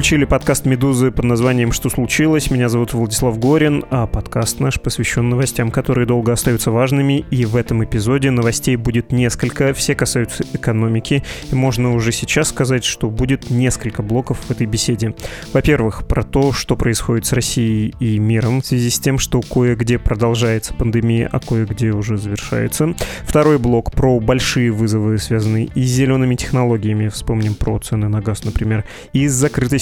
Включили подкаст «Медузы» под названием «Что случилось?». Меня зовут Владислав Горин, а подкаст наш посвящен новостям, которые долго остаются важными. И в этом эпизоде новостей будет несколько, все касаются экономики. И можно уже сейчас сказать, что будет несколько блоков в этой беседе. Во-первых, про то, что происходит с Россией и миром в связи с тем, что кое-где продолжается пандемия, а кое-где уже завершается. Второй блок про большие вызовы, связанные и с зелеными технологиями. Вспомним про цены на газ, например. И с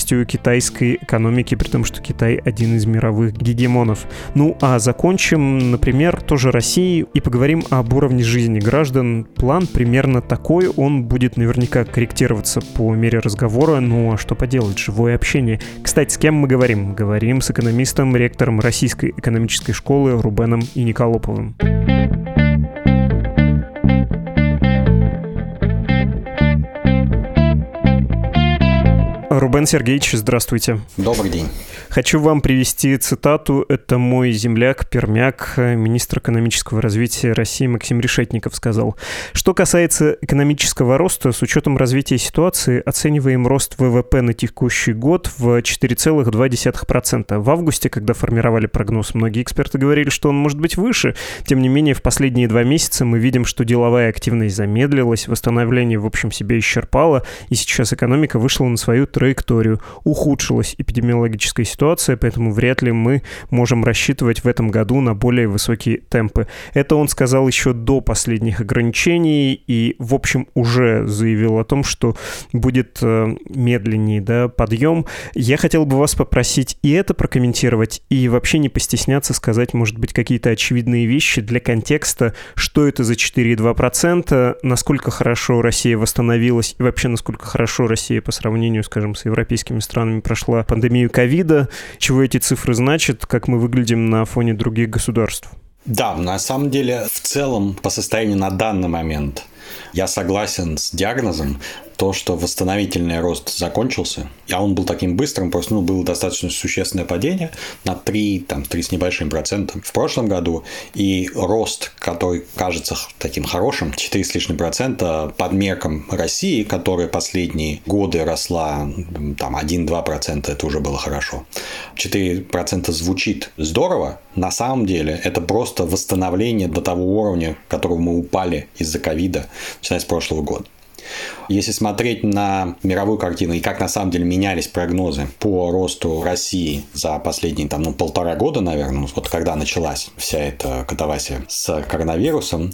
открытостью китайской экономики, при том, что Китай один из мировых гегемонов. Ну а закончим, например, тоже Россией и поговорим об уровне жизни граждан. План примерно такой, он будет наверняка корректироваться по мере разговора, ну а что поделать, живое общение. Кстати, с кем мы говорим? Говорим с экономистом, ректором Российской экономической школы Рубеном и Николоповым. Рубен Сергеевич, здравствуйте. Добрый день. Хочу вам привести цитату. Это мой земляк, пермяк, министр экономического развития России Максим Решетников сказал. Что касается экономического роста, с учетом развития ситуации, оцениваем рост ВВП на текущий год в 4,2%. В августе, когда формировали прогноз, многие эксперты говорили, что он может быть выше. Тем не менее, в последние два месяца мы видим, что деловая активность замедлилась, восстановление в общем себе исчерпало, и сейчас экономика вышла на свою траекторию. Ухудшилась эпидемиологическая ситуация поэтому вряд ли мы можем рассчитывать в этом году на более высокие темпы. Это он сказал еще до последних ограничений и, в общем, уже заявил о том, что будет э, медленнее да, подъем. Я хотел бы вас попросить и это прокомментировать, и вообще не постесняться сказать, может быть, какие-то очевидные вещи для контекста, что это за 4,2%, насколько хорошо Россия восстановилась и вообще насколько хорошо Россия по сравнению, скажем, с европейскими странами прошла пандемию ковида, чего эти цифры значат, как мы выглядим на фоне других государств. Да, на самом деле, в целом, по состоянию на данный момент я согласен с диагнозом. То, что восстановительный рост закончился, а он был таким быстрым, просто ну, было достаточно существенное падение на 3, там, 3 с небольшим процентом в прошлом году, и рост, который кажется таким хорошим, 4 с лишним процента под меркам России, которая последние годы росла там 1-2 процента, это уже было хорошо. 4 процента звучит здорово, на самом деле это просто восстановление до того уровня, которого мы упали из-за ковида, начиная с прошлого года. Если смотреть на мировую картину и как на самом деле менялись прогнозы по росту России за последние там, ну, полтора года, наверное, вот когда началась вся эта катавасия с коронавирусом,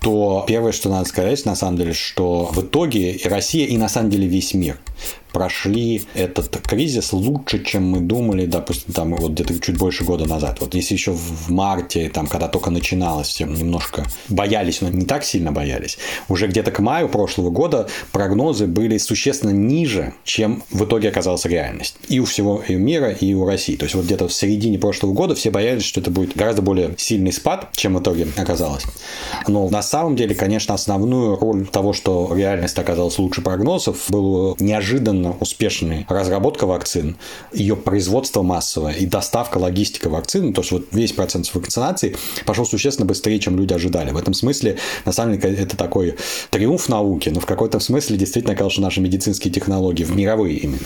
то первое, что надо сказать, на самом деле, что в итоге и Россия, и на самом деле весь мир прошли этот кризис лучше, чем мы думали, допустим, там вот где-то чуть больше года назад. Вот если еще в марте, там, когда только начиналось, все немножко боялись, но не так сильно боялись, уже где-то к маю прошлого года прогнозы были существенно ниже, чем в итоге оказалась реальность. И у всего мира, и у России. То есть вот где-то в середине прошлого года все боялись, что это будет гораздо более сильный спад, чем в итоге оказалось. Но на самом деле, конечно, основную роль того, что реальность оказалась лучше прогнозов, было неожиданно неожиданно успешной разработка вакцин, ее производство массовое и доставка, логистика вакцин, то есть вот весь процесс вакцинации пошел существенно быстрее, чем люди ожидали. В этом смысле, на самом деле, это такой триумф науки, но в какой-то смысле действительно оказалось, что наши медицинские технологии, в мировые именно,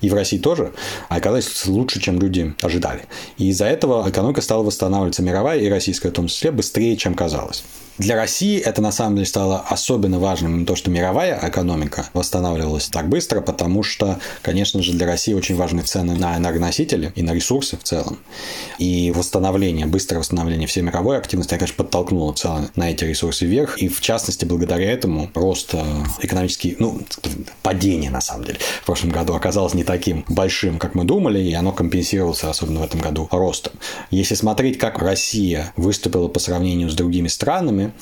и в России тоже, оказались лучше, чем люди ожидали. И из-за этого экономика стала восстанавливаться мировая и российская в том числе быстрее, чем казалось. Для России это на самом деле стало особенно важным, то, что мировая экономика восстанавливалась так быстро, потому что, конечно же, для России очень важны цены на энергоносители и на ресурсы в целом. И восстановление, быстрое восстановление всей мировой активности, конечно, подтолкнуло цены на эти ресурсы вверх. И в частности, благодаря этому рост э, экономический, ну, падение на самом деле в прошлом году оказалось не таким большим, как мы думали, и оно компенсировалось, особенно в этом году, ростом. Если смотреть, как Россия выступила по сравнению с другими странами,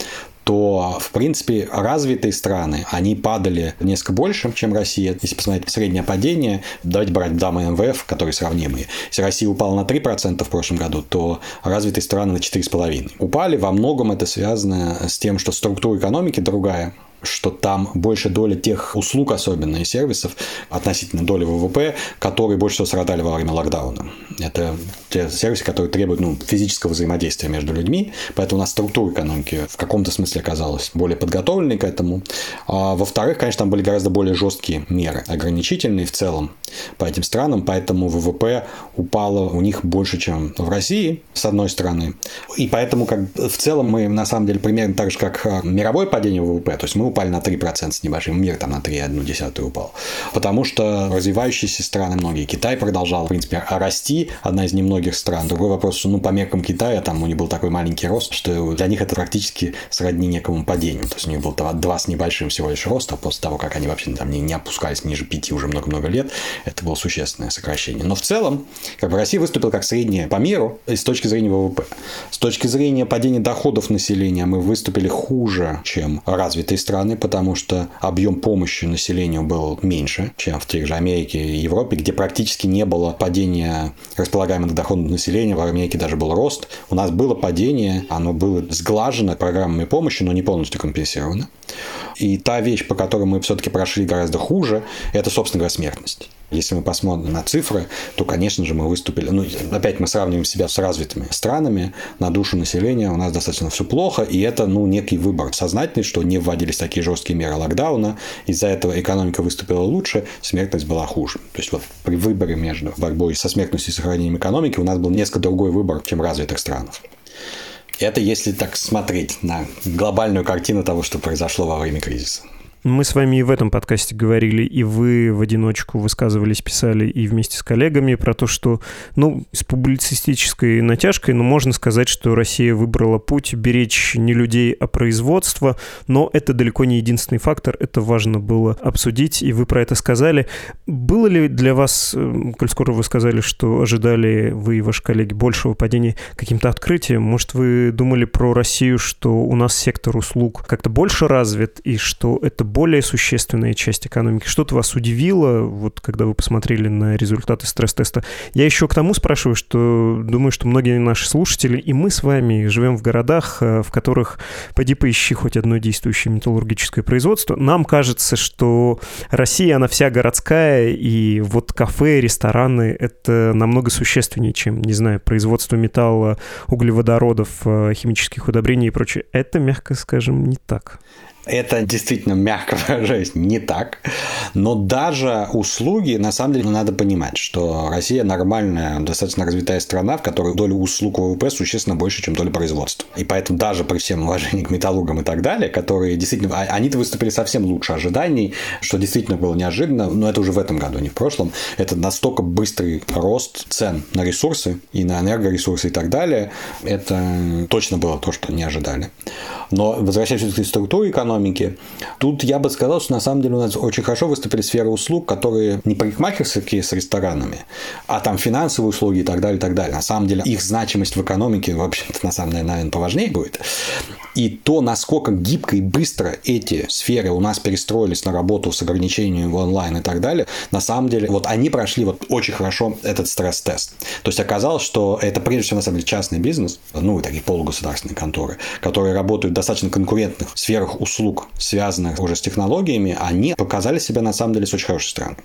то, в принципе, развитые страны, они падали несколько больше, чем Россия. Если посмотреть среднее падение, давайте брать дамы МВФ, которые сравнимые. Если Россия упала на 3% в прошлом году, то развитые страны на 4,5%. Упали, во многом это связано с тем, что структура экономики другая, что там больше доля тех услуг, особенно и сервисов, относительно доли ВВП, которые больше всего страдали во время локдауна. Это те сервисы, которые требуют ну, физического взаимодействия между людьми, поэтому у нас структура экономики в каком-то смысле оказалась более подготовленной к этому. А, во-вторых, конечно, там были гораздо более жесткие меры, ограничительные в целом по этим странам, поэтому ВВП упало у них больше, чем в России, с одной стороны. И поэтому как, в целом мы на самом деле примерно так же, как а, мировое падение ВВП, то есть мы упали на 3% с небольшим, мир там на 3,1 упал. Потому что развивающиеся страны многие, Китай продолжал, в принципе, расти, одна из немногих стран. Другой вопрос, ну, по меркам Китая, там у них был такой маленький рост, что для них это практически сродни некому падению. То есть у них был 2 с небольшим всего лишь роста после того, как они вообще там не, не опускались ниже 5 уже много-много лет. Это было существенное сокращение. Но в целом, как бы Россия выступила как средняя по миру с точки зрения ВВП. С точки зрения падения доходов населения мы выступили хуже, чем развитые страны страны, потому что объем помощи населению был меньше, чем в тех же Америке и Европе, где практически не было падения располагаемых доходов населения. В Америке даже был рост. У нас было падение, оно было сглажено программами помощи, но не полностью компенсировано. И та вещь, по которой мы все-таки прошли гораздо хуже, это, собственно говоря, смертность. Если мы посмотрим на цифры, то, конечно же, мы выступили... Ну, опять мы сравниваем себя с развитыми странами. На душу населения у нас достаточно все плохо, и это, ну, некий выбор сознательный, что не вводились такие жесткие меры локдауна. Из-за этого экономика выступила лучше, смертность была хуже. То есть вот при выборе между борьбой со смертностью и сохранением экономики у нас был несколько другой выбор, чем развитых странах. Это если так смотреть на глобальную картину того, что произошло во время кризиса. Мы с вами и в этом подкасте говорили, и вы в одиночку высказывались, писали и вместе с коллегами про то, что, ну, с публицистической натяжкой, но можно сказать, что Россия выбрала путь беречь не людей, а производство, но это далеко не единственный фактор, это важно было обсудить, и вы про это сказали. Было ли для вас, э, коль скоро вы сказали, что ожидали вы и ваши коллеги большего падения, каким-то открытием? Может, вы думали про Россию, что у нас сектор услуг как-то больше развит, и что это более существенная часть экономики. Что-то вас удивило, вот когда вы посмотрели на результаты стресс-теста? Я еще к тому спрашиваю, что думаю, что многие наши слушатели, и мы с вами живем в городах, э, в которых, поди поищи хоть одно действующее металлургическое производство. Нам кажется, что Россия, она вся городская, и вот кафе, рестораны — это намного существеннее, чем, не знаю, производство металла, углеводородов, э, химических удобрений и прочее. Это, мягко скажем, не так. Это действительно, мягко выражаясь, не так. Но даже услуги, на самом деле, надо понимать, что Россия нормальная, достаточно развитая страна, в которой доля услуг ВВП существенно больше, чем доля производства. И поэтому даже при всем уважении к металлургам и так далее, которые действительно, а, они-то выступили совсем лучше ожиданий, что действительно было неожиданно, но это уже в этом году, не в прошлом. Это настолько быстрый рост цен на ресурсы и на энергоресурсы и так далее. Это точно было то, что не ожидали. Но возвращаясь к структуре экономики, экономики. Тут я бы сказал, что на самом деле у нас очень хорошо выступили сферы услуг, которые не парикмахерские с ресторанами, а там финансовые услуги и так далее, и так далее. На самом деле их значимость в экономике вообще-то на самом деле, наверное, поважнее будет. И то, насколько гибко и быстро эти сферы у нас перестроились на работу с ограничением в онлайн и так далее, на самом деле, вот они прошли вот очень хорошо этот стресс-тест. То есть оказалось, что это прежде всего на самом деле частный бизнес, ну и такие полугосударственные конторы, которые работают в достаточно конкурентных сферах услуг, связанных уже с технологиями, они показали себя на самом деле с очень хорошей стороны.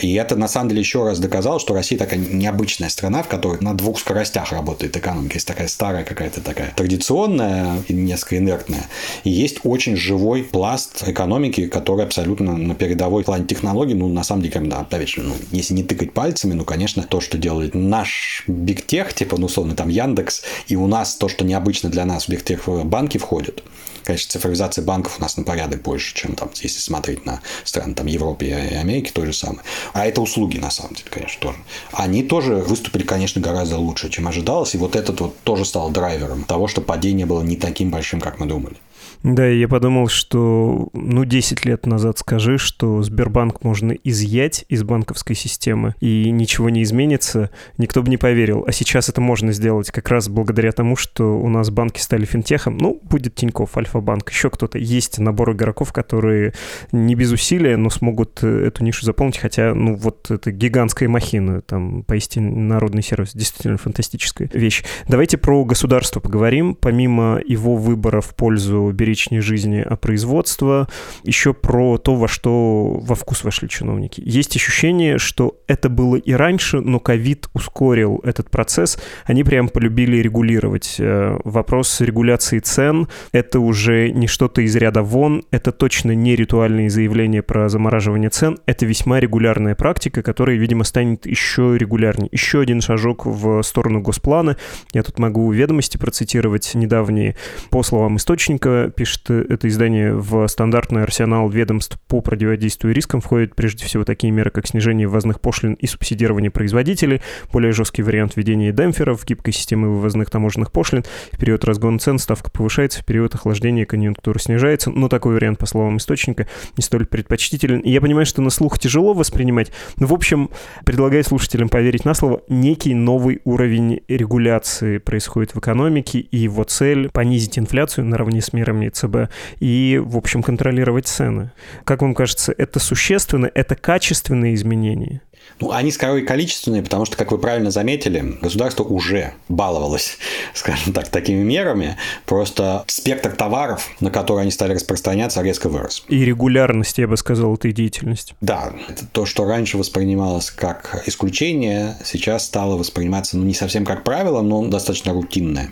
И это на самом деле еще раз доказало, что Россия такая необычная страна, в которой на двух скоростях работает экономика. Есть такая старая какая-то такая традиционная и несколько несколько инертная. И есть очень живой пласт экономики, который абсолютно на передовой плане технологий, ну, на самом деле, да, опять же, ну, если не тыкать пальцами, ну, конечно, то, что делает наш Tech, типа, ну, условно, там, Яндекс, и у нас то, что необычно для нас в Big Tech банки входят, Конечно, цифровизация банков у нас на порядок больше, чем там, если смотреть на страны там, Европы и Америки, то же самое. А это услуги, на самом деле, конечно, тоже. Они тоже выступили, конечно, гораздо лучше, чем ожидалось. И вот этот вот тоже стал драйвером того, что падение было не таким большим, как мы думали. Да, я подумал, что ну 10 лет назад скажи, что Сбербанк можно изъять из банковской системы и ничего не изменится, никто бы не поверил. А сейчас это можно сделать как раз благодаря тому, что у нас банки стали финтехом. Ну, будет Тиньков, Альфа-банк, еще кто-то. Есть набор игроков, которые не без усилия, но смогут э, эту нишу заполнить, хотя, ну, вот это гигантская махина, там, поистине народный сервис, действительно фантастическая вещь. Давайте про государство поговорим. Помимо его выбора в пользу беречной жизни, а производства, еще про то, во что во вкус вошли чиновники. Есть ощущение, что это было и раньше, но ковид ускорил этот процесс. Они прям полюбили регулировать. Э, вопрос регуляции цен — это уже не что-то из ряда вон, это точно не ритуальные заявления про замораживание цен, это весьма регулярная практика, которая, видимо, станет еще регулярнее. Еще один шажок в сторону госплана. Я тут могу ведомости процитировать недавние. По словам источника, пишет это издание, в стандартный арсенал ведомств по противодействию рискам входят прежде всего такие меры, как снижение ввозных пошлин и субсидирование производителей, более жесткий вариант введения демпферов, гибкой системы вывозных таможенных пошлин. В период разгона цен ставка повышается, в период охлаждения конъюнктура снижается. Но такой вариант, по словам источника, не столь предпочтителен. Я понимаю, что на слух тяжело воспринимать, но, в общем, предлагаю слушателям поверить на слово, некий новый уровень регуляции происходит в экономике, и его цель — понизить инфляцию наравне с мерами ЦБ и, в общем, контролировать цены. Как вам кажется, это существенно, это качественные изменения? Ну, они скорее количественные, потому что, как вы правильно заметили, государство уже баловалось, скажем так, такими мерами. Просто спектр товаров, на которые они стали распространяться, резко вырос. И регулярность, я бы сказал, этой деятельности. Да, это то, что раньше воспринималось как исключение, сейчас стало восприниматься, ну, не совсем как правило, но достаточно рутинное.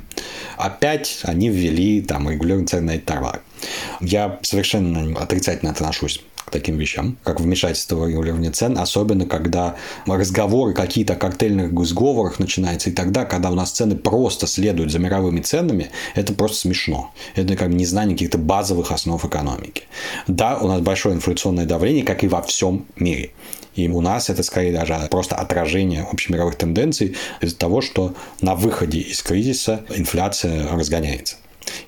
Опять они ввели там регулярные цены на эти товары. Я совершенно отрицательно отношусь таким вещам, как вмешательство в регулирование цен, особенно когда разговоры какие-то о картельных сговорах начинаются, и тогда, когда у нас цены просто следуют за мировыми ценами, это просто смешно. Это как бы незнание каких-то базовых основ экономики. Да, у нас большое инфляционное давление, как и во всем мире. И у нас это скорее даже просто отражение общемировых тенденций из-за того, что на выходе из кризиса инфляция разгоняется.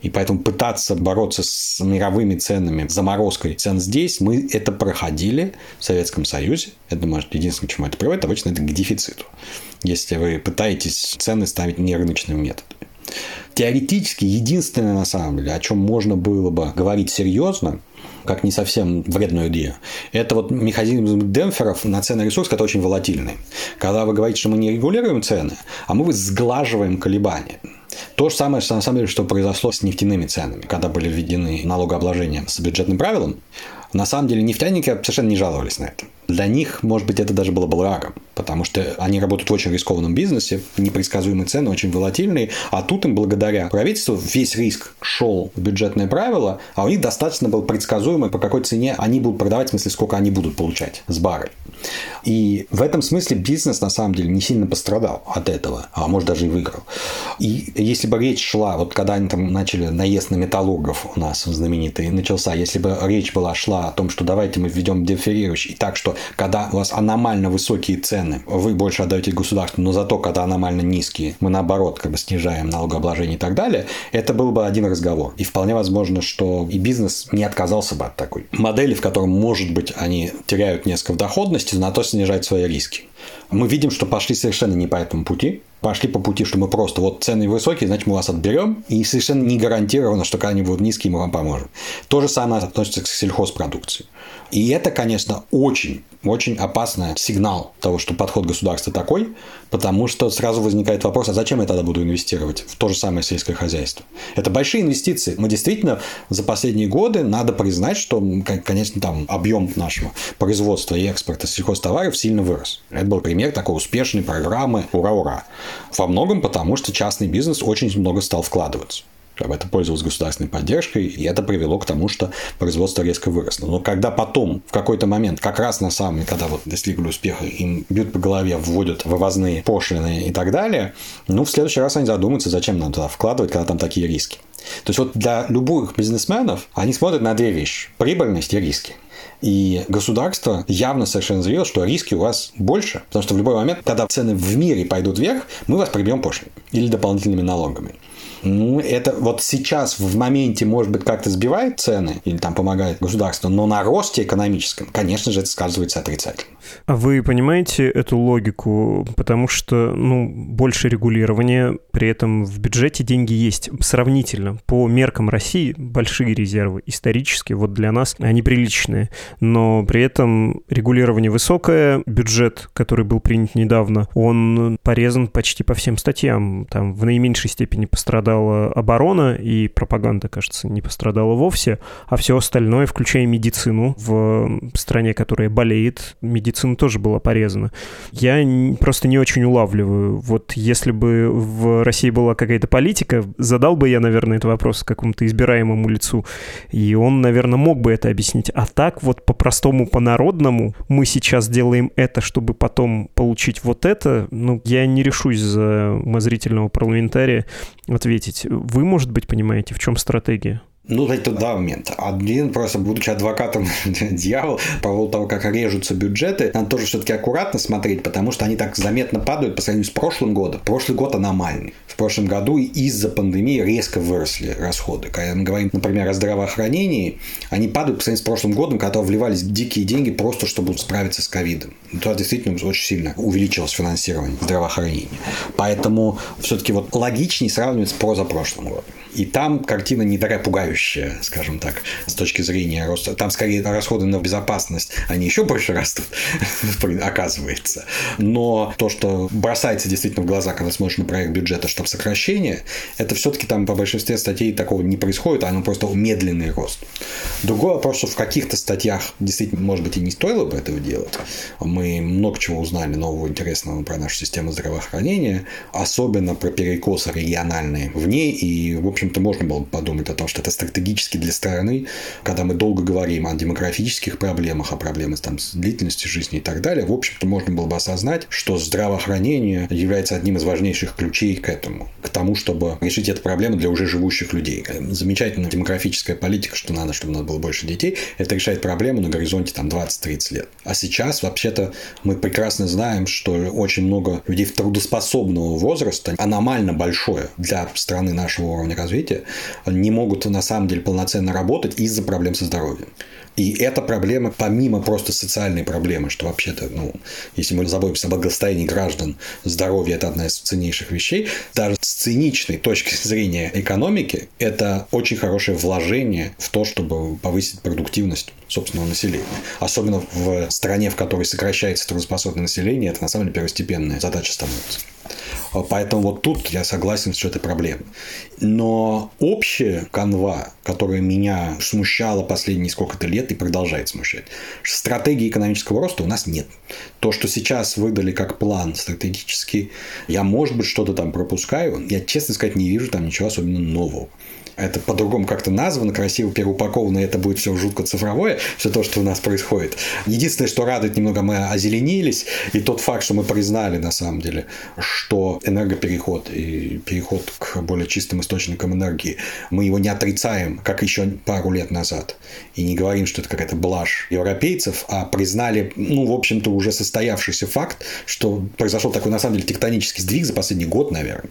И поэтому пытаться бороться с мировыми ценами, заморозкой цен здесь, мы это проходили в Советском Союзе. Это, может, единственное, к чему это приводит, обычно это к дефициту. Если вы пытаетесь цены ставить нерыночным методом. Теоретически, единственное, на самом деле, о чем можно было бы говорить серьезно, как не совсем вредную идею. Это вот механизм демпферов на цены ресурсов, который очень волатильный. Когда вы говорите, что мы не регулируем цены, а мы сглаживаем колебания. То же самое, на самом деле, что произошло с нефтяными ценами, когда были введены налогообложения с бюджетным правилом. На самом деле нефтяники совершенно не жаловались на это. Для них, может быть, это даже было благом, потому что они работают в очень рискованном бизнесе, непредсказуемые цены, очень волатильные, а тут им благодаря правительству весь риск шел в бюджетное правило, а у них достаточно был предсказуемый, по какой цене они будут продавать, в смысле, сколько они будут получать с баррель. И в этом смысле бизнес на самом деле не сильно пострадал от этого, а может даже и выиграл. И если бы речь шла, вот когда они там начали наезд на металлургов у нас знаменитый начался, если бы речь была шла о том, что давайте мы введем дифферирующий, и так, что когда у вас аномально высокие цены, вы больше отдаете государству, но зато когда аномально низкие, мы наоборот как бы снижаем налогообложение и так далее, это был бы один разговор. И вполне возможно, что и бизнес не отказался бы от такой модели, в котором, может быть, они теряют несколько доходности, но на то снижать свои риски. Мы видим, что пошли совершенно не по этому пути. Пошли по пути, что мы просто вот цены высокие, значит мы вас отберем, и совершенно не гарантировано, что когда они будут низкие, мы вам поможем. То же самое относится к сельхозпродукции. И это, конечно, очень, очень опасный сигнал того, что подход государства такой, потому что сразу возникает вопрос, а зачем я тогда буду инвестировать в то же самое сельское хозяйство? Это большие инвестиции. Мы действительно за последние годы надо признать, что, конечно, там объем нашего производства и экспорта сельхозтоваров сильно вырос. Это был пример такой успешной программы «Ура-ура». Во многом потому, что частный бизнес очень много стал вкладываться это пользовалось государственной поддержкой, и это привело к тому, что производство резко выросло. Но когда потом, в какой-то момент, как раз на самом когда вот достигли успеха, им бьют по голове, вводят вывозные пошлины и так далее, ну, в следующий раз они задумаются, зачем нам туда вкладывать, когда там такие риски. То есть вот для любых бизнесменов они смотрят на две вещи – прибыльность и риски. И государство явно совершенно заявило, что риски у вас больше, потому что в любой момент, когда цены в мире пойдут вверх, мы вас прибьем пошлиной или дополнительными налогами. Ну, это вот сейчас в моменте, может быть, как-то сбивает цены или там помогает государство, но на росте экономическом, конечно же, это сказывается отрицательно. А вы понимаете эту логику? Потому что, ну, больше регулирования, при этом в бюджете деньги есть сравнительно. По меркам России большие резервы исторически, вот для нас они приличные. Но при этом регулирование высокое, бюджет, который был принят недавно, он порезан почти по всем статьям. Там в наименьшей степени пострадала оборона, и пропаганда, кажется, не пострадала вовсе, а все остальное, включая медицину в стране, которая болеет, медицина тоже была порезана. Я просто не очень улавливаю. Вот если бы в России была какая-то политика, задал бы я, наверное, этот вопрос какому-то избираемому лицу, и он, наверное, мог бы это объяснить. А так вот по-простому, по-народному мы сейчас делаем это, чтобы потом получить вот это, ну, я не решусь за умозрительного парламентария ответить. Вы, может быть, понимаете, в чем стратегия? Ну, это два момента. Один, просто будучи адвокатом дьявола, по поводу того, как режутся бюджеты, надо тоже все-таки аккуратно смотреть, потому что они так заметно падают по сравнению с прошлым годом. Прошлый год аномальный. В прошлом году из-за пандемии резко выросли расходы. Когда мы говорим, например, о здравоохранении, они падают по сравнению с прошлым годом, когда вливались дикие деньги просто, чтобы справиться с ковидом. Туда действительно очень сильно увеличилось финансирование здравоохранения. Поэтому все-таки вот логичнее сравнивать с прозапрошлым годом. И там картина не такая пугающая, скажем так, с точки зрения роста. Там скорее расходы на безопасность, они еще больше растут, оказывается. Но то, что бросается действительно в глаза, когда смотришь на проект бюджета, что сокращение, это все-таки там по большинстве статей такого не происходит, а оно просто медленный рост. Другой вопрос, что в каких-то статьях действительно, может быть, и не стоило бы этого делать. Мы много чего узнали нового интересного про нашу систему здравоохранения, особенно про перекосы региональные в ней, и, в общем, общем-то, можно было подумать о том, что это стратегически для страны, когда мы долго говорим о демографических проблемах, о проблемах там, с длительностью жизни и так далее, в общем-то, можно было бы осознать, что здравоохранение является одним из важнейших ключей к этому, к тому, чтобы решить эту проблему для уже живущих людей. Замечательная демографическая политика, что надо, чтобы у нас было больше детей, это решает проблему на горизонте там 20-30 лет. А сейчас, вообще-то, мы прекрасно знаем, что очень много людей в трудоспособного возраста аномально большое для страны нашего уровня развития развития, не могут на самом деле полноценно работать из-за проблем со здоровьем. И эта проблема, помимо просто социальной проблемы, что вообще-то, ну, если мы заботимся об благосостоянии граждан, здоровье – это одна из ценнейших вещей, даже с циничной точки зрения экономики, это очень хорошее вложение в то, чтобы повысить продуктивность собственного населения. Особенно в стране, в которой сокращается трудоспособное население, это на самом деле первостепенная задача становится. Поэтому вот тут я согласен, что это проблема. Но общая канва, которая меня смущала последние сколько-то лет и продолжает смущать, стратегии экономического роста у нас нет. То, что сейчас выдали как план стратегический, я, может быть, что-то там пропускаю, я, честно сказать, не вижу там ничего особенно нового это по-другому как-то названо, красиво переупаковано, и это будет все жутко цифровое, все то, что у нас происходит. Единственное, что радует немного, мы озеленились, и тот факт, что мы признали, на самом деле, что энергопереход и переход к более чистым источникам энергии, мы его не отрицаем, как еще пару лет назад, и не говорим, что это какая-то блажь европейцев, а признали, ну, в общем-то, уже состоявшийся факт, что произошел такой, на самом деле, тектонический сдвиг за последний год, наверное,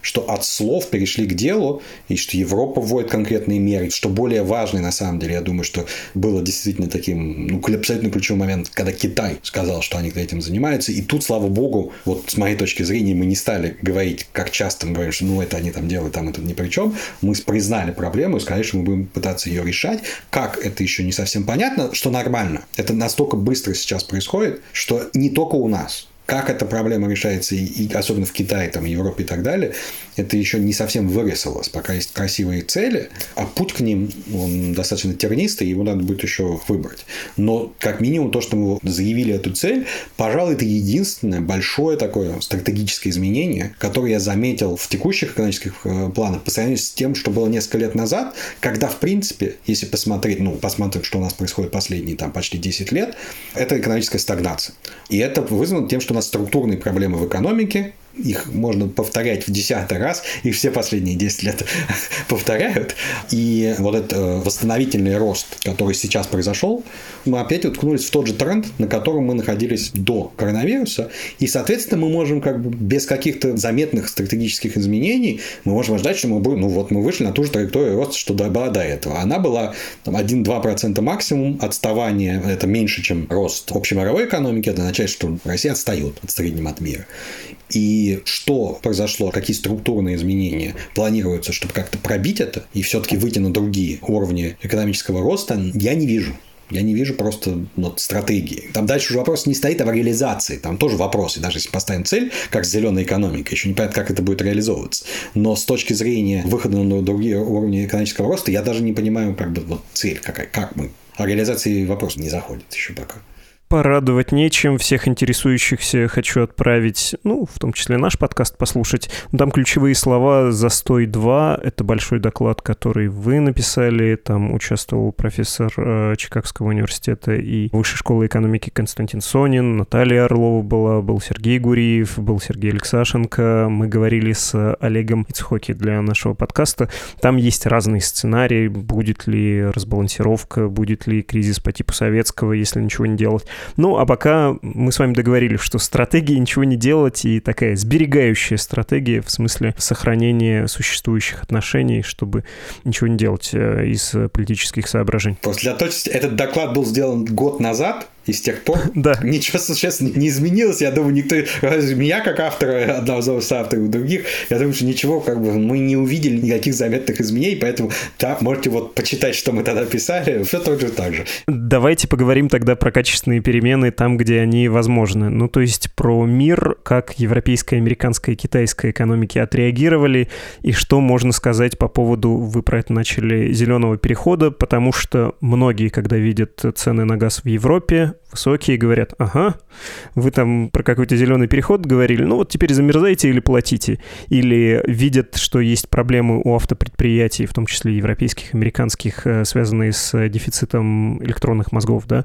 что от слов перешли к делу, и что Европа вводит конкретные меры, что более важный, на самом деле, я думаю, что было действительно таким, ну, абсолютно ключевой момент, когда Китай сказал, что они этим занимаются, и тут, слава богу, вот с моей точки зрения, мы не стали говорить, как часто мы говорим, что ну, это они там делают, там это ни при чем, мы признали проблему и сказали, что мы будем пытаться ее решать. Как это еще не совсем понятно, что нормально. Это настолько быстро сейчас происходит, что не только у нас, как эта проблема решается, и, особенно в Китае, там, Европе и так далее, это еще не совсем вырисовалось. Пока есть красивые цели, а путь к ним, он достаточно тернистый, его надо будет еще выбрать. Но, как минимум, то, что мы заявили эту цель, пожалуй, это единственное большое такое стратегическое изменение, которое я заметил в текущих экономических э, планах по сравнению с тем, что было несколько лет назад, когда, в принципе, если посмотреть, ну, посмотреть, что у нас происходит последние там почти 10 лет, это экономическая стагнация. И это вызвано тем, что у нас структурные проблемы в экономике, их можно повторять в десятый раз, их все последние 10 лет повторяют. И вот этот э, восстановительный рост, который сейчас произошел, мы опять уткнулись в тот же тренд, на котором мы находились до коронавируса. И, соответственно, мы можем как бы без каких-то заметных стратегических изменений, мы можем ждать, что мы будем, ну вот мы вышли на ту же траекторию роста, что была до этого. Она была 1-2% максимум, отставание это меньше, чем рост общей мировой экономики, это означает, что Россия отстает от среднего от мира. И что произошло, какие структурные изменения планируются, чтобы как-то пробить это и все-таки выйти на другие уровни экономического роста, я не вижу. Я не вижу просто вот, стратегии. Там дальше уже вопрос не стоит, а в реализации. Там тоже вопросы. Даже если поставим цель, как зеленая экономика, еще не понятно, как это будет реализовываться. Но с точки зрения выхода на другие уровни экономического роста, я даже не понимаю, как бы вот цель какая, как мы. А реализации вопрос не заходит еще пока порадовать нечем. Всех интересующихся хочу отправить, ну, в том числе наш подкаст послушать. Там ключевые слова «Застой 2» — это большой доклад, который вы написали. Там участвовал профессор э, Чикагского университета и Высшей школы экономики Константин Сонин, Наталья Орлова была, был Сергей Гуриев, был Сергей Алексашенко. Мы говорили с Олегом Ицхоки для нашего подкаста. Там есть разные сценарии. Будет ли разбалансировка, будет ли кризис по типу советского, если ничего не делать. Ну, а пока мы с вами договорились, что стратегия ничего не делать и такая сберегающая стратегия в смысле сохранения существующих отношений, чтобы ничего не делать э, из политических соображений. Просто для точности, этот доклад был сделан год назад, и с тех пор да. ничего сейчас не изменилось. Я думаю, никто, меня как автора, одного из авторов, других, я думаю, что ничего, как бы мы не увидели никаких заметных изменений, поэтому да, можете вот почитать, что мы тогда писали, все тоже так же. Давайте поговорим тогда про качественные перемены там, где они возможны. Ну, то есть про мир, как европейская, американская и китайская экономики отреагировали, и что можно сказать по поводу, вы про это начали, зеленого перехода, потому что многие, когда видят цены на газ в Европе, высокие, говорят, ага, вы там про какой-то зеленый переход говорили, ну вот теперь замерзайте или платите. Или видят, что есть проблемы у автопредприятий, в том числе европейских, американских, э, связанные с дефицитом электронных мозгов, да.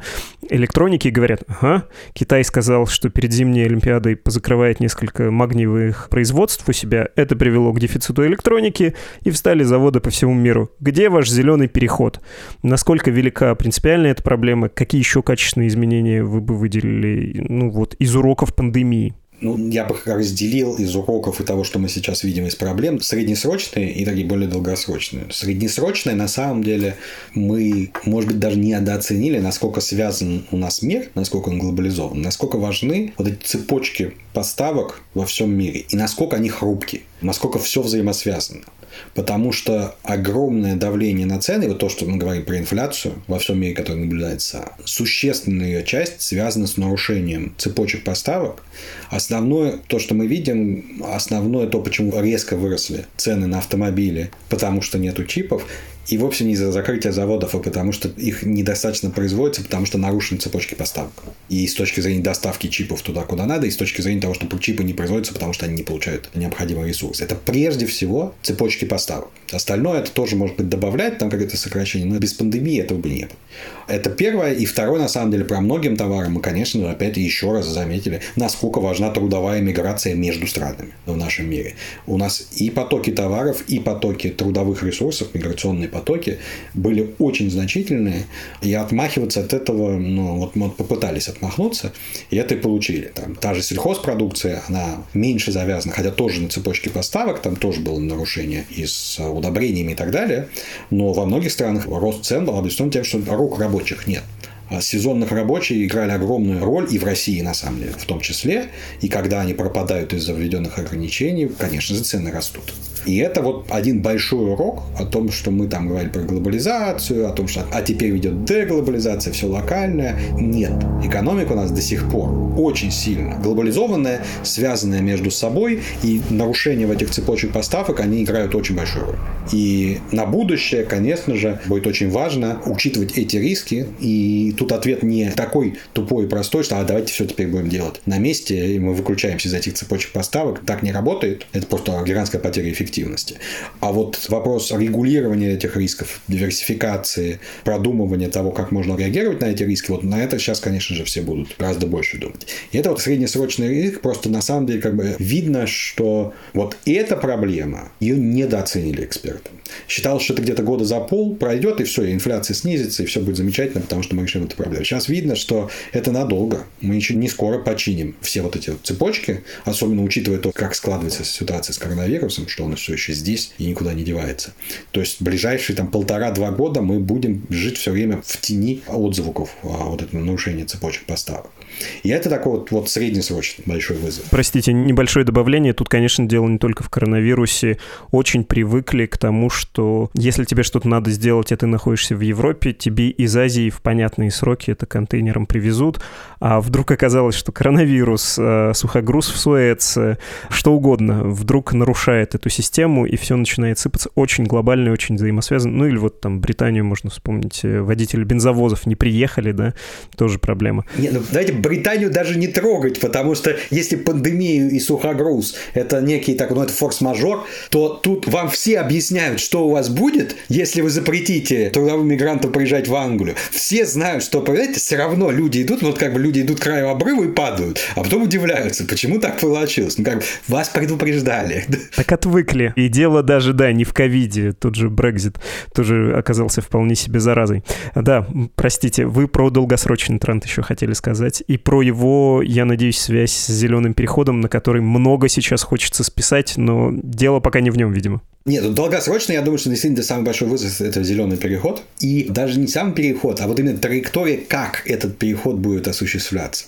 Электроники говорят, ага, Китай сказал, что перед зимней Олимпиадой позакрывает несколько магниевых производств у себя, это привело к дефициту электроники, и встали заводы по всему миру. Где ваш зеленый переход? Насколько велика принципиальная эта проблема? Какие еще качественные изменения вы бы выделили ну, вот, из уроков пандемии? Ну, я бы разделил из уроков и того, что мы сейчас видим из проблем, среднесрочные и такие более долгосрочные. Среднесрочные, на самом деле, мы, может быть, даже недооценили, насколько связан у нас мир, насколько он глобализован, насколько важны вот эти цепочки поставок во всем мире и насколько они хрупкие, насколько все взаимосвязано потому что огромное давление на цены, вот то, что мы говорим про инфляцию во всем мире, которая наблюдается, существенная ее часть связана с нарушением цепочек поставок. Основное, то, что мы видим, основное то, почему резко выросли цены на автомобили, потому что нету чипов, и вовсе не из-за закрытия заводов, а потому что их недостаточно производится, потому что нарушены цепочки поставок. И с точки зрения доставки чипов туда, куда надо, и с точки зрения того, что чипы не производятся, потому что они не получают необходимый ресурс. Это прежде всего цепочки поставок. Остальное это тоже может быть добавлять, там какое-то сокращение, но без пандемии этого бы не было. Это первое. И второе, на самом деле, про многим товарам мы, конечно, опять еще раз заметили, насколько важна трудовая миграция между странами в нашем мире. У нас и потоки товаров, и потоки трудовых ресурсов, миграционные потоки были очень значительные. И отмахиваться от этого, ну, вот мы попытались отмахнуться, и это и получили. Там, та же сельхозпродукция, она меньше завязана, хотя тоже на цепочке поставок, там тоже было нарушение и с удобрениями и так далее. Но во многих странах рост цен был объяснен тем, что рук рабочих нет. А сезонных рабочих играли огромную роль и в России, на самом деле, в том числе. И когда они пропадают из-за введенных ограничений, конечно же, цены растут. И это вот один большой урок о том, что мы там говорили про глобализацию, о том, что а теперь идет деглобализация, все локальное. Нет. Экономика у нас до сих пор очень сильно глобализованная, связанная между собой, и нарушения в этих цепочек поставок, они играют очень большую роль. И на будущее, конечно же, будет очень важно учитывать эти риски и тут ответ не такой тупой и простой, что а давайте все теперь будем делать на месте, и мы выключаемся из этих цепочек поставок. Так не работает. Это просто гигантская потеря эффективности. А вот вопрос регулирования этих рисков, диверсификации, продумывания того, как можно реагировать на эти риски, вот на это сейчас, конечно же, все будут гораздо больше думать. И это вот среднесрочный риск, просто на самом деле как бы видно, что вот эта проблема, ее недооценили эксперты. Считал, что это где-то года за пол пройдет, и все, инфляция снизится, и все будет замечательно, потому что мы решим эту проблему. Сейчас видно, что это надолго. Мы еще не скоро починим все вот эти цепочки, особенно учитывая то, как складывается ситуация с коронавирусом, что он все еще здесь и никуда не девается. То есть ближайшие там полтора-два года мы будем жить все время в тени отзвуков о вот этом нарушении цепочек поставок. И это такой вот, вот среднесрочный большой вызов. Простите, небольшое добавление. Тут, конечно, дело не только в коронавирусе. Очень привыкли к тому, что если тебе что-то надо сделать, а ты находишься в Европе, тебе из Азии в понятные сроки это контейнером привезут. А вдруг оказалось, что коронавирус, э, сухогруз в Суэц, что угодно, вдруг нарушает эту систему, и все начинает сыпаться очень глобально очень взаимосвязано. Ну или вот там Британию можно вспомнить. Водители бензовозов не приехали, да, тоже проблема. Не, ну давайте Британию даже не трогать, потому что если пандемию и сухогруз это некий так, ну это форс-мажор, то тут вам все объясняют, что у вас будет, если вы запретите трудовым мигрантам приезжать в Англию. Все знают, что, понимаете, все равно люди идут, вот как бы люди идут краю обрыва и падают, а потом удивляются, почему так получилось. Ну как вас предупреждали. Так отвыкли. И дело даже, да, не в ковиде, тот же Брекзит тоже оказался вполне себе заразой. Да, простите, вы про долгосрочный тренд еще хотели сказать и про его, я надеюсь, связь с зеленым переходом, на который много сейчас хочется списать, но дело пока не в нем, видимо. Нет, ну, долгосрочно, я думаю, что действительно самый большой вызов – это зеленый переход. И даже не сам переход, а вот именно траектория, как этот переход будет осуществляться.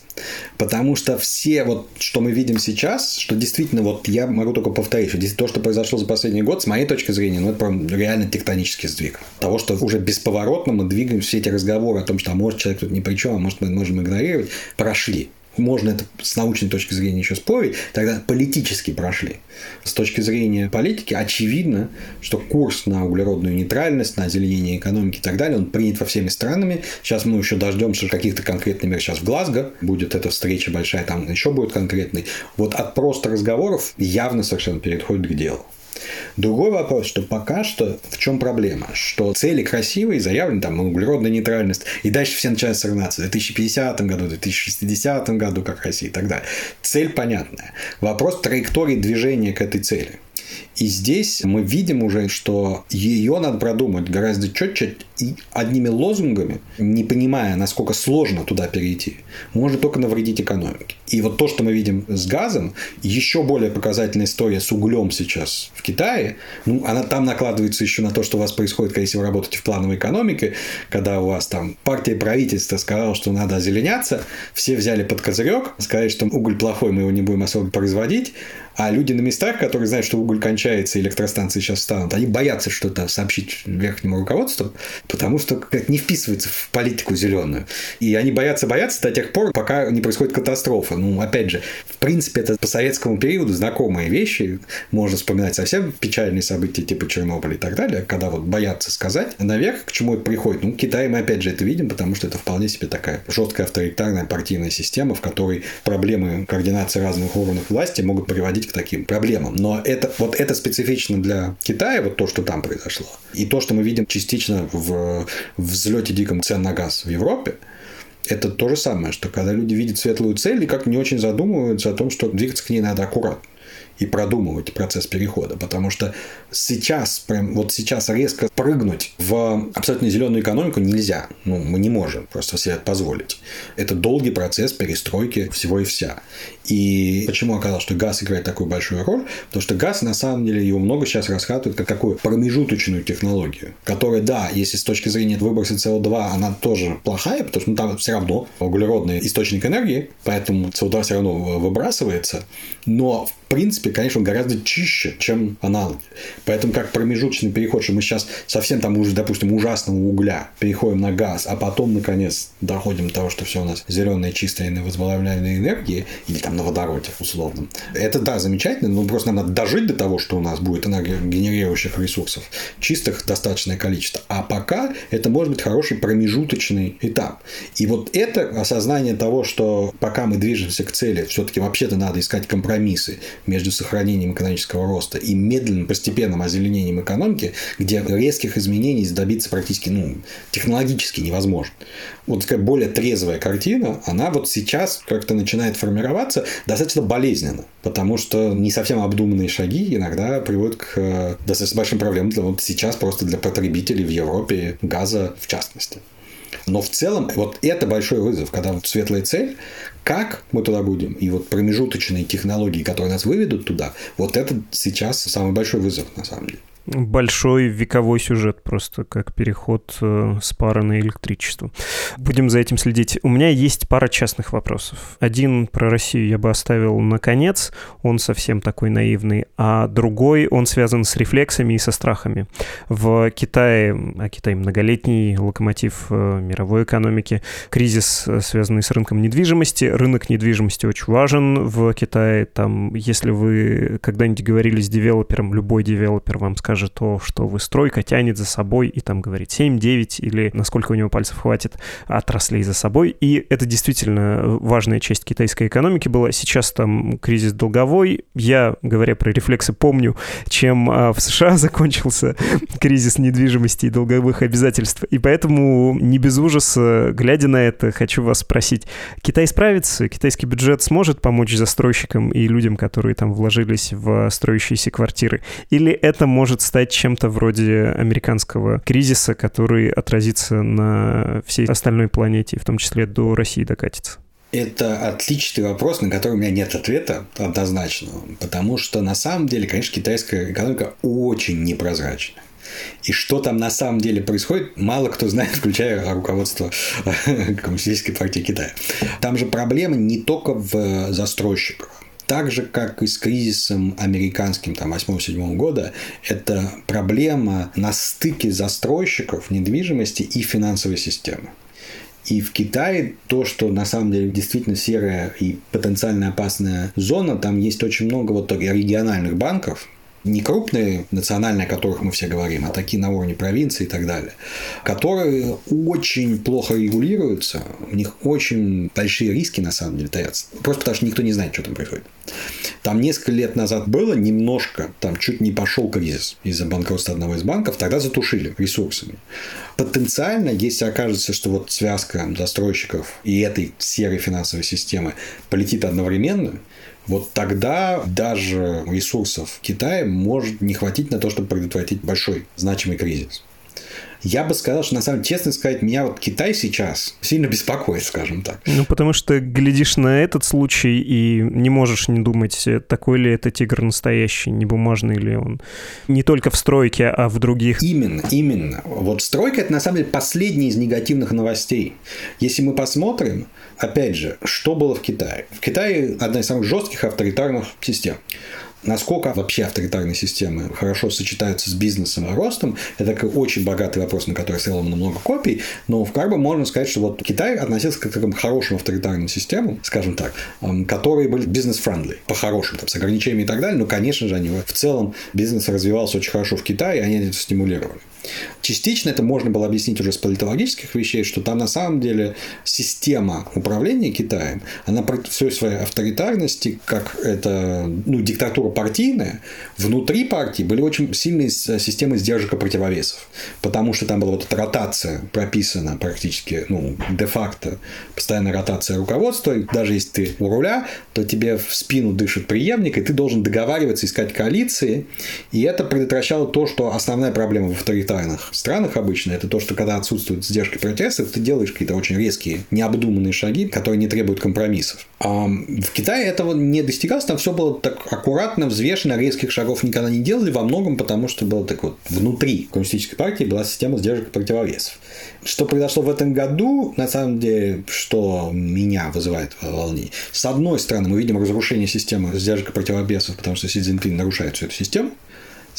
Потому что все, вот, что мы видим сейчас, что действительно, вот я могу только повторить, что то, что произошло за последний год, с моей точки зрения, ну, это прям реально тектонический сдвиг. Того, что уже бесповоротно мы двигаем все эти разговоры о том, что, а может, человек тут ни при чем, а может, мы можем игнорировать, прошли можно это с научной точки зрения еще спорить, тогда политически прошли. С точки зрения политики очевидно, что курс на углеродную нейтральность, на озеленение экономики и так далее, он принят во всеми странами. Сейчас мы еще дождемся каких-то конкретных мер. Сейчас в Глазго будет эта встреча большая, там еще будет конкретный. Вот от просто разговоров явно совершенно переходит к делу. Другой вопрос, что пока что в чем проблема? Что цели красивые, заявлены там углеродная нейтральность, и дальше все начинают соревноваться в 2050 году, в 2060 году, как Россия и так далее. Цель понятная. Вопрос траектории движения к этой цели. И здесь мы видим уже, что ее надо продумать гораздо четче и одними лозунгами, не понимая, насколько сложно туда перейти, можно только навредить экономике. И вот то, что мы видим с газом, еще более показательная история с углем сейчас в Китае, ну, она там накладывается еще на то, что у вас происходит, если вы работаете в плановой экономике, когда у вас там партия правительства сказала, что надо озеленяться, все взяли под козырек, сказали, что уголь плохой, мы его не будем особо производить, а люди на местах, которые знают, что уголь кончается, электростанции сейчас станут, они боятся что-то сообщить верхнему руководству, потому что как не вписывается в политику зеленую. И они боятся, боятся до тех пор, пока не происходит катастрофа. Ну, опять же, в принципе, это по советскому периоду знакомые вещи. Можно вспоминать совсем печальные события типа Чернобыля и так далее, когда вот боятся сказать наверх, к чему это приходит. Ну, в Китае мы опять же это видим, потому что это вполне себе такая жесткая авторитарная партийная система, в которой проблемы координации разных органов власти могут приводить к таким проблемам. Но это, вот это специфично для Китая, вот то, что там произошло. И то, что мы видим частично в взлете диком цен на газ в Европе, это то же самое, что когда люди видят светлую цель и как не очень задумываются о том, что двигаться к ней надо аккуратно и продумывать процесс перехода, потому что сейчас, прям вот сейчас резко прыгнуть в абсолютно зеленую экономику нельзя. Ну, мы не можем просто себе это позволить. Это долгий процесс перестройки всего и вся. И почему оказалось, что газ играет такую большую роль? Потому что газ, на самом деле, его много сейчас раскатывают как такую промежуточную технологию, которая, да, если с точки зрения выброса СО2, она тоже плохая, потому что ну, там все равно углеродный источник энергии, поэтому СО2 все равно выбрасывается, но, в принципе, конечно, он гораздо чище, чем аналоги. Поэтому как промежуточный переход, что мы сейчас совсем там уже, допустим, ужасного угля переходим на газ, а потом, наконец, доходим до того, что все у нас зеленые, чистые, возобновляемые энергии, или там на водороде, условно. Это, да, замечательно, но просто надо дожить до того, что у нас будет энергогенерирующих ресурсов, чистых достаточное количество. А пока это может быть хороший промежуточный этап. И вот это осознание того, что пока мы движемся к цели, все-таки вообще-то надо искать компромиссы между сохранением экономического роста и медленным, постепенным озеленением экономики, где резких изменений добиться практически ну, технологически невозможно. Вот такая более трезвая картина, она вот сейчас как-то начинает формироваться достаточно болезненно, потому что не совсем обдуманные шаги иногда приводят к э, достаточно большим проблемам для, вот сейчас просто для потребителей в Европе газа в частности. Но в целом вот это большой вызов, когда вот светлая цель, как мы туда будем, и вот промежуточные технологии, которые нас выведут туда, вот это сейчас самый большой вызов на самом деле большой вековой сюжет, просто как переход э, с пары на электричество. Будем за этим следить. У меня есть пара частных вопросов. Один про Россию я бы оставил на конец, он совсем такой наивный, а другой, он связан с рефлексами и со страхами. В Китае, а Китай многолетний локомотив э, мировой экономики, кризис, э, связанный с рынком недвижимости. Рынок недвижимости очень важен в Китае. Там, если вы когда-нибудь говорили с девелопером, любой девелопер вам скажет, даже то, что вы стройка тянет за собой и там говорит 7-9 или насколько у него пальцев хватит отраслей за собой. И это действительно важная часть китайской экономики была. Сейчас там кризис долговой. Я, говоря про рефлексы, помню, чем а, в США закончился кризис недвижимости и долговых обязательств. И поэтому не без ужаса, глядя на это, хочу вас спросить, Китай справится? Китайский бюджет сможет помочь застройщикам и людям, которые там вложились в строящиеся квартиры? Или это может стать чем-то вроде американского кризиса, который отразится на всей остальной планете, в том числе до России докатится? Это отличный вопрос, на который у меня нет ответа однозначно, потому что на самом деле, конечно, китайская экономика очень непрозрачна. И что там на самом деле происходит, мало кто знает, включая руководство Коммунистической партии Китая. Там же проблема не только в застройщиках. Так же, как и с кризисом американским там, 8-7 года, это проблема на стыке застройщиков недвижимости и финансовой системы. И в Китае то, что на самом деле действительно серая и потенциально опасная зона, там есть очень много вот региональных банков, не крупные национальные, о которых мы все говорим, а такие на уровне провинции и так далее, которые очень плохо регулируются, у них очень большие риски на самом деле таятся, просто потому что никто не знает, что там происходит. Там несколько лет назад было немножко, там чуть не пошел кризис из-за банкротства одного из банков, тогда затушили ресурсами. Потенциально, если окажется, что вот связка застройщиков и этой серой финансовой системы полетит одновременно, вот тогда даже ресурсов Китая может не хватить на то, чтобы предотвратить большой значимый кризис. Я бы сказал, что на самом деле, честно сказать, меня вот Китай сейчас сильно беспокоит, скажем так. Ну, потому что глядишь на этот случай и не можешь не думать, такой ли это тигр настоящий, не бумажный ли он. Не только в стройке, а в других. Именно, именно. Вот стройка – это на самом деле последний из негативных новостей. Если мы посмотрим, опять же, что было в Китае. В Китае одна из самых жестких авторитарных систем. Насколько вообще авторитарные системы хорошо сочетаются с бизнесом и ростом, это такой очень богатый вопрос, на который сделано много копий, но в как бы можно сказать, что вот Китай относился к таким хорошим авторитарным системам, скажем так, которые были бизнес-френдли, по-хорошему, с ограничениями и так далее, но, конечно же, они в целом бизнес развивался очень хорошо в Китае, и они это стимулировали. Частично это можно было объяснить уже с политологических вещей, что там на самом деле система управления Китаем, она при всей своей авторитарности, как это ну, диктатура партийная, внутри партии были очень сильные системы сдержек и противовесов. Потому что там была вот эта ротация прописана практически, ну, де-факто, постоянная ротация руководства. И даже если ты у руля, то тебе в спину дышит преемник, и ты должен договариваться, искать коалиции. И это предотвращало то, что основная проблема в авторитарности глобальных странах обычно, это то, что когда отсутствуют сдержки протестов, ты делаешь какие-то очень резкие, необдуманные шаги, которые не требуют компромиссов. А в Китае этого не достигалось, там все было так аккуратно, взвешенно, резких шагов никогда не делали, во многом потому, что было так вот внутри коммунистической партии была система сдержек и противовесов. Что произошло в этом году, на самом деле, что меня вызывает волнение. С одной стороны, мы видим разрушение системы сдержек и противовесов, потому что Си Цзиньпин нарушает всю эту систему.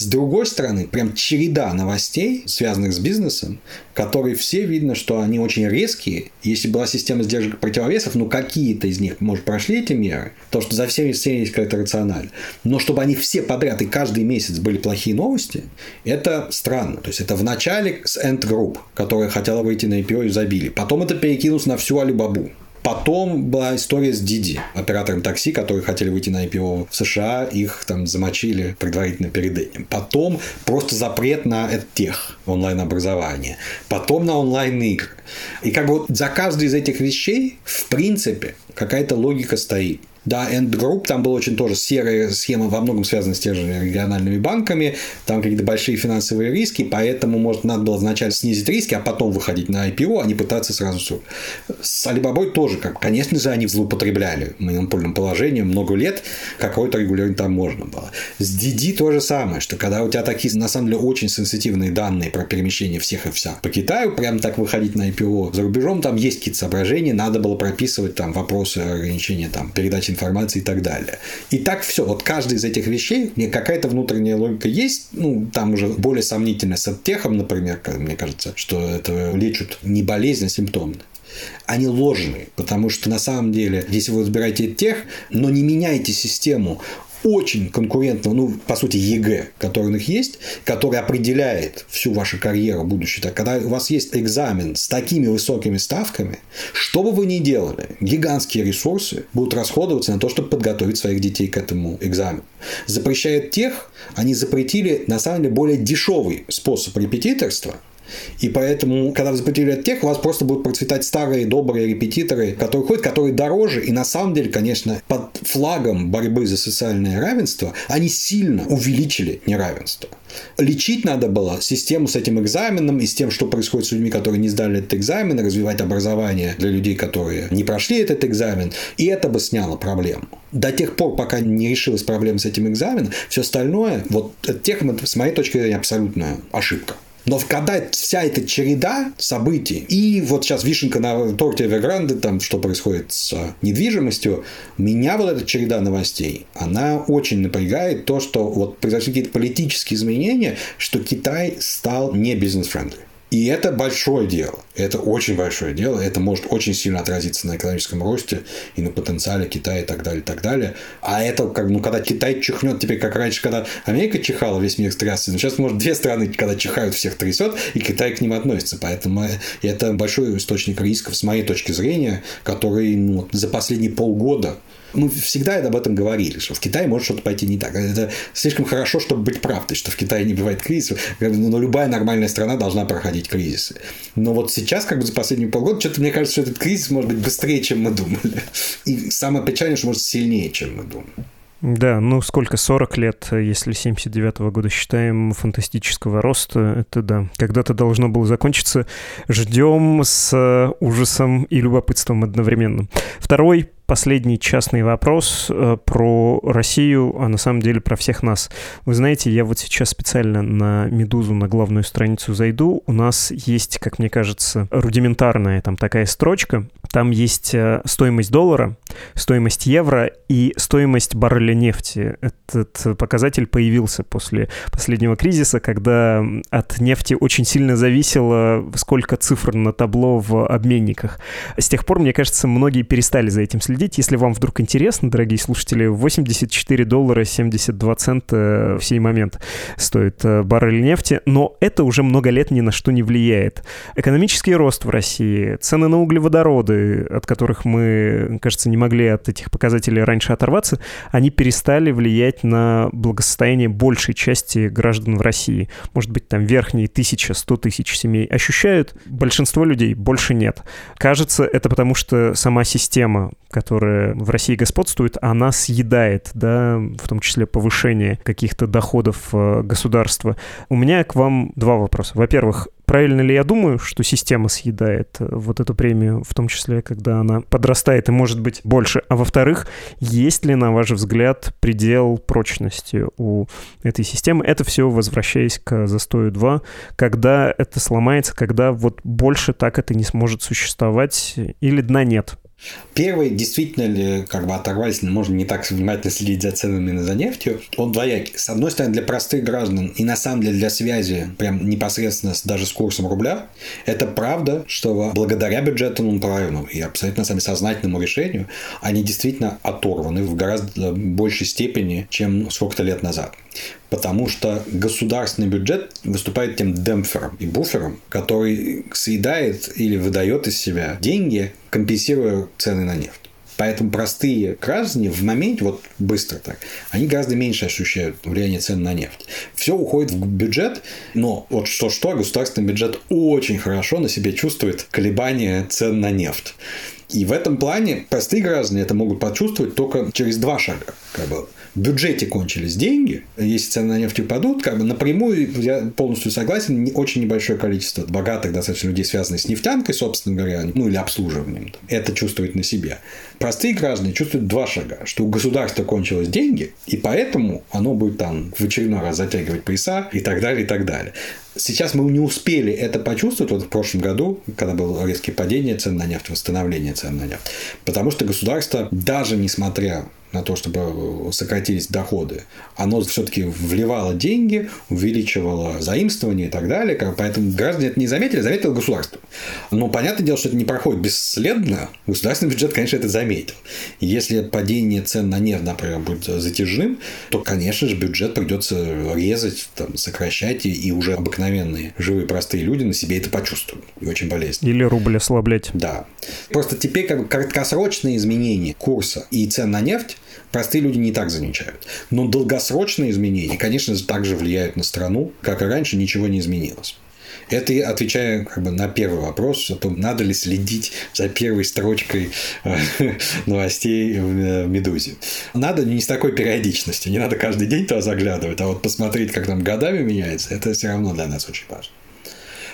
С другой стороны, прям череда новостей, связанных с бизнесом, которые все видно, что они очень резкие. Если была система сдержек противовесов, ну какие-то из них, может, прошли эти меры, то что за всеми всеми есть какая-то рациональ. Но чтобы они все подряд и каждый месяц были плохие новости, это странно. То есть это в начале с End Group, которая хотела выйти на IPO и забили. Потом это перекинулось на всю Алибабу. Потом была история с Диди, оператором такси, которые хотели выйти на IPO в США, их там замочили предварительно перед этим. Потом просто запрет на тех онлайн-образование. Потом на онлайн-игры. И как бы вот за каждой из этих вещей, в принципе, какая-то логика стоит. Да, End Group, там была очень тоже серая схема, во многом связана с теми же региональными банками, там какие-то большие финансовые риски, поэтому, может, надо было вначале снизить риски, а потом выходить на IPO, а не пытаться сразу. С Alibaba тоже, как, конечно же, они злоупотребляли монопольным положением много лет, какое-то регулирование там можно было. С DD то же самое, что когда у тебя такие, на самом деле, очень сенситивные данные про перемещение всех и вся по Китаю, прям так выходить на IPO за рубежом, там есть какие-то соображения, надо было прописывать там вопросы ограничения там передачи информации и так далее. И так все. Вот каждый из этих вещей, мне какая-то внутренняя логика есть, ну, там уже более сомнительно с оттехом, например, мне кажется, что это лечат не болезнь, а симптомы они ложные, потому что на самом деле, если вы разбираете тех, но не меняете систему, очень конкурентного, ну, по сути, ЕГЭ, который у них есть, который определяет всю вашу карьеру будущую. Так, когда у вас есть экзамен с такими высокими ставками, что бы вы ни делали, гигантские ресурсы будут расходоваться на то, чтобы подготовить своих детей к этому экзамену. Запрещают EdTech, они запретили, на самом деле, более дешевый способ репетиторства – и поэтому, когда вы запретили EdTech, у вас просто будут процветать старые добрые репетиторы, которые ходят, которые дороже. И на самом деле, конечно, под флагом борьбы за социальное равенство они сильно увеличили неравенство. Лечить надо было систему с этим экзаменом и с тем, что происходит с людьми, которые не сдали этот экзамен, и развивать образование для людей, которые не прошли этот экзамен. И это бы сняло проблему. До тех пор, пока не решилась проблема с этим экзаменом, все остальное, вот EdTech, с моей точки зрения, абсолютная ошибка. Но когда вся эта череда событий, и вот сейчас вишенка на торте Evergrande, там, что происходит с недвижимостью, меня вот эта череда новостей, она очень напрягает то, что вот произошли какие-то политические изменения, что Китай стал не business-friendly. И это большое дело. Это очень большое дело. Это может очень сильно отразиться на экономическом росте и на потенциале Китая и так далее, и так далее. А это, как, ну, когда Китай чихнет, теперь как раньше, когда Америка чихала, весь мир трясся, но сейчас, может, две страны, когда чихают, всех трясет, и Китай к ним относится. Поэтому это большой источник рисков, с моей точки зрения, который ну, за последние полгода мы всегда об этом говорили, что в Китае может что-то пойти не так. Это слишком хорошо, чтобы быть правдой, что в Китае не бывает кризисов. Но любая нормальная страна должна проходить кризисы. Но вот сейчас, как бы за последние полгода, что-то мне кажется, что этот кризис может быть быстрее, чем мы думали. И самое печальное, что может сильнее, чем мы думали. Да, ну сколько, 40 лет, если 79 -го года считаем, фантастического роста, это да, когда-то должно было закончиться. Ждем с ужасом и любопытством одновременно. Второй последний частный вопрос э, про Россию, а на самом деле про всех нас. Вы знаете, я вот сейчас специально на «Медузу», на главную страницу зайду. У нас есть, как мне кажется, рудиментарная там такая строчка. Там есть э, стоимость доллара, стоимость евро и стоимость барреля нефти. Этот показатель появился после последнего кризиса, когда от нефти очень сильно зависело, сколько цифр на табло в обменниках. С тех пор, мне кажется, многие перестали за этим следить следить. Если вам вдруг интересно, дорогие слушатели, 84 доллара 72 цента в сей момент стоит э, баррель нефти, но это уже много лет ни на что не влияет. Экономический рост в России, цены на углеводороды, от которых мы, кажется, не могли от этих показателей раньше оторваться, они перестали влиять на благосостояние большей части граждан в России. Может быть, там верхние тысяча, сто тысяч семей ощущают, большинство людей больше нет. Кажется, это потому что сама система, которая которая в России господствует, она съедает, да, в том числе повышение каких-то доходов э, государства. У меня к вам два вопроса. Во-первых, правильно ли я думаю, что система съедает э, вот эту премию, в том числе, когда она подрастает и может быть больше? А во-вторых, есть ли, на ваш взгляд, предел прочности у этой системы? Это все возвращаясь к застою 2, когда это сломается, когда вот больше так это не сможет существовать или дна нет? Первый, действительно ли, как бы оторвались, можно не так внимательно следить за ценами за нефтью, он двоякий. С одной стороны, для простых граждан и на самом деле для связи прям непосредственно даже с курсом рубля, это правда, что благодаря бюджетному правильному и абсолютно сами сознательному решению они действительно оторваны в гораздо большей степени, чем сколько-то лет назад потому что государственный бюджет выступает тем демпфером и буфером, который съедает или выдает из себя деньги, компенсируя цены на нефть. Поэтому простые граждане в моменте, вот быстро так, они гораздо меньше ощущают влияние цен на нефть. Все уходит в бюджет, но вот что-что, государственный бюджет очень хорошо на себе чувствует колебания цен на нефть. И в этом плане простые граждане это могут почувствовать только через два шага. Как бы в бюджете кончились деньги, если цены на нефть упадут, как бы напрямую, я полностью согласен, очень небольшое количество богатых достаточно людей, связанных с нефтянкой, собственно говоря, ну или обслуживанием, это чувствует на себе. Простые граждане чувствуют два шага, что у государства кончились деньги, и поэтому оно будет там в очередной раз затягивать пояса и так далее, и так далее. Сейчас мы не успели это почувствовать вот в прошлом году, когда было резкое падение цен на нефть, восстановление цен на нефть. Потому что государство, даже несмотря на то, чтобы сократились доходы, оно все-таки вливало деньги, увеличивало заимствование и так далее. Поэтому граждане это не заметили, заметило государство. Но понятное дело, что это не проходит бесследно. Государственный бюджет, конечно, это заметил. Если падение цен на нефть, например, будет затяжным, то, конечно же, бюджет придется резать, там, сокращать, и уже обыкновенные живые простые люди на себе это почувствуют. И очень болезненно. Или рубль ослаблять. Да. Просто теперь как бы краткосрочные изменения курса и цен на нефть простые люди не так замечают. Но долгосрочные изменения, конечно же, также влияют на страну, как и раньше ничего не изменилось. Это я отвечаю как бы на первый вопрос о том, надо ли следить за первой строчкой э, новостей в «Медузе». Надо не с такой периодичностью, не надо каждый день туда заглядывать, а вот посмотреть, как там годами меняется, это все равно для нас очень важно.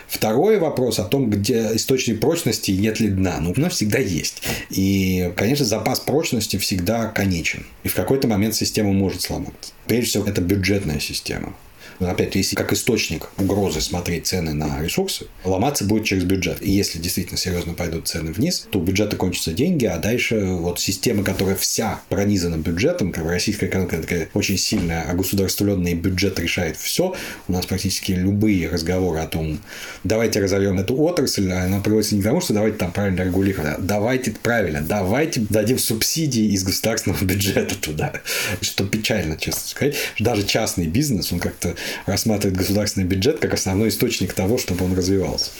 Второй вопрос о том, где источник прочности и нет ли дна. Ну, у нас всегда есть. И, конечно, запас прочности всегда конечен. И в какой-то момент система может сломаться. Прежде всего, это бюджетная система опять, если как источник угрозы смотреть цены на ресурсы, ломаться будет через бюджет. И если действительно серьезно пойдут цены вниз, то у бюджета кончатся деньги, а дальше вот система, которая вся пронизана бюджетом, как российская экономика такая очень сильная, а государственный бюджет решает все, у нас практически любые разговоры о том, давайте разовьем эту отрасль, она приводится не к тому, что давайте там правильно регулировать, а давайте правильно, давайте дадим субсидии из государственного бюджета туда. Что печально, честно сказать. Даже частный бизнес, он как-то рассматривает государственный бюджет как основной источник того, чтобы он развивался.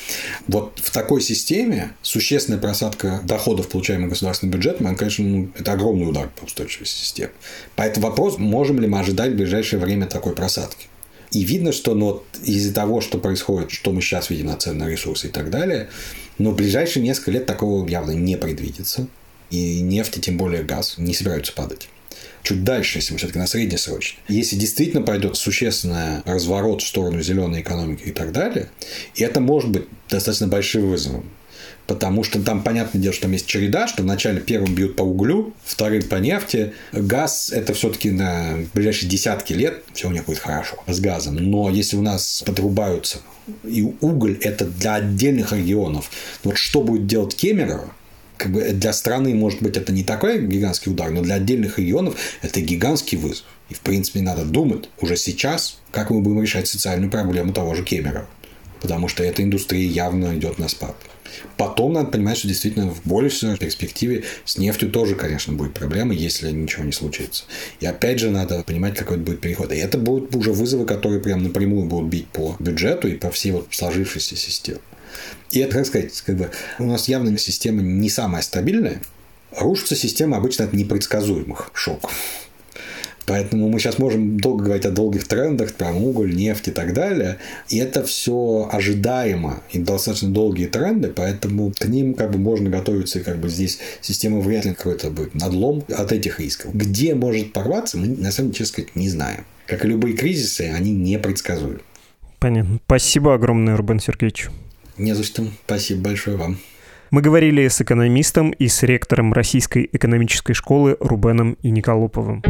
Вот в такой системе существенная просадка доходов, получаемых государственным бюджетом, он, конечно, ну, это огромный удар по устойчивости системы. Поэтому вопрос, можем ли мы ожидать в ближайшее время такой просадки. И видно, что ну, из-за того, что происходит, что мы сейчас видим на цены на ресурсы и так далее, но в ближайшие несколько лет такого явно не предвидится. И нефть, и тем более газ, не собираются падать чуть дальше, если мы все-таки на среднесрочно. Если действительно пойдет существенный разворот в сторону зеленой экономики и так далее, и это может быть достаточно большим вызовом. Потому что там, понятное дело, что там есть череда, что вначале первым бьют по углю, вторым по нефти. Газ – это все-таки на ближайшие десятки лет все у них будет хорошо с газом. Но если у нас подрубаются и уголь – это для отдельных регионов, вот что будет делать Кемерово, как бы для страны, может быть, это не такой гигантский удар, но для отдельных регионов это гигантский вызов. И, в принципе, надо думать уже сейчас, как мы будем решать социальную проблему того же Кемера. Потому что эта индустрия явно идет на спад. Потом надо понимать, что действительно в большей перспективе с нефтью тоже, конечно, будет проблема, если ничего не случится. И опять же надо понимать, какой будет переход. И это будут уже вызовы, которые прям напрямую будут бить по бюджету и по всей вот сложившейся системе. И это, как сказать, как бы у нас явно система не самая стабильная. Рушится система обычно от непредсказуемых шоков. Поэтому мы сейчас можем долго говорить о долгих трендах, про уголь, нефть и так далее. И это все ожидаемо и достаточно долгие тренды, поэтому к ним как бы можно готовиться, и как бы здесь система вряд ли какой-то будет надлом от этих рисков. Где может порваться, мы на самом деле, честно сказать, не знаем. Как и любые кризисы, они непредсказуемы. Понятно. Спасибо огромное, Рубен Сергеевич. Не за что. Спасибо большое вам. Мы говорили с экономистом и с ректором Российской экономической школы Рубеном и Николоповым.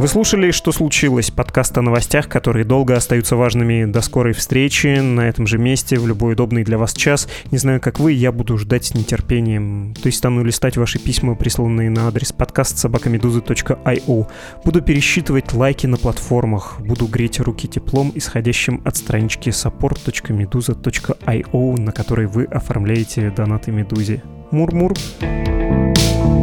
Вы слушали «Что случилось?» подкаст о новостях, которые долго остаются важными. До скорой встречи на этом же месте в любой удобный для вас час. Не знаю, как вы, я буду ждать с нетерпением. То есть стану листать ваши письма, присланные на адрес подкаст собакамедузы.io. Буду пересчитывать лайки на платформах. Буду греть руки теплом, исходящим от странички support.meduza.io, на которой вы оформляете донаты Медузе. Мур-мур. thank you